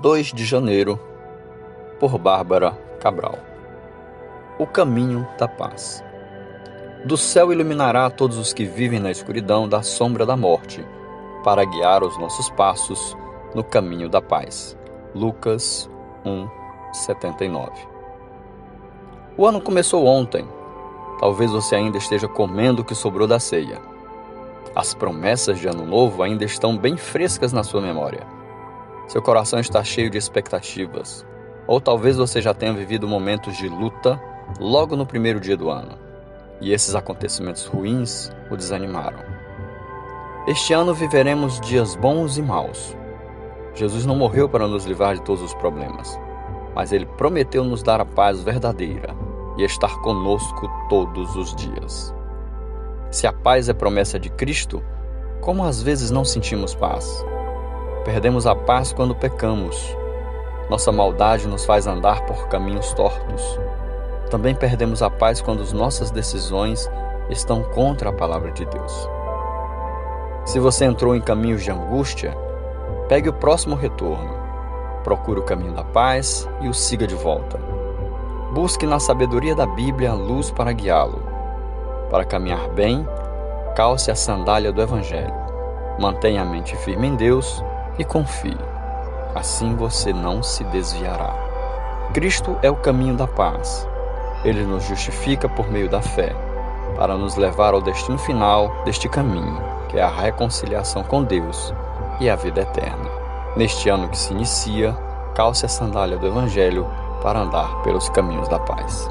2 de janeiro, por Bárbara Cabral. O caminho da paz. Do céu iluminará todos os que vivem na escuridão da sombra da morte, para guiar os nossos passos no caminho da paz. Lucas 1, 79. O ano começou ontem. Talvez você ainda esteja comendo o que sobrou da ceia. As promessas de ano novo ainda estão bem frescas na sua memória seu coração está cheio de expectativas. Ou talvez você já tenha vivido momentos de luta logo no primeiro dia do ano. E esses acontecimentos ruins o desanimaram. Este ano viveremos dias bons e maus. Jesus não morreu para nos livrar de todos os problemas, mas ele prometeu nos dar a paz verdadeira e estar conosco todos os dias. Se a paz é promessa de Cristo, como às vezes não sentimos paz? Perdemos a paz quando pecamos. Nossa maldade nos faz andar por caminhos tortos. Também perdemos a paz quando as nossas decisões estão contra a palavra de Deus. Se você entrou em caminhos de angústia, pegue o próximo retorno. Procure o caminho da paz e o siga de volta. Busque na sabedoria da Bíblia a luz para guiá-lo. Para caminhar bem, calce a sandália do Evangelho. Mantenha a mente firme em Deus e confie. Assim você não se desviará. Cristo é o caminho da paz. Ele nos justifica por meio da fé, para nos levar ao destino final deste caminho, que é a reconciliação com Deus e a vida eterna. Neste ano que se inicia, calce a sandália do Evangelho para andar pelos caminhos da paz.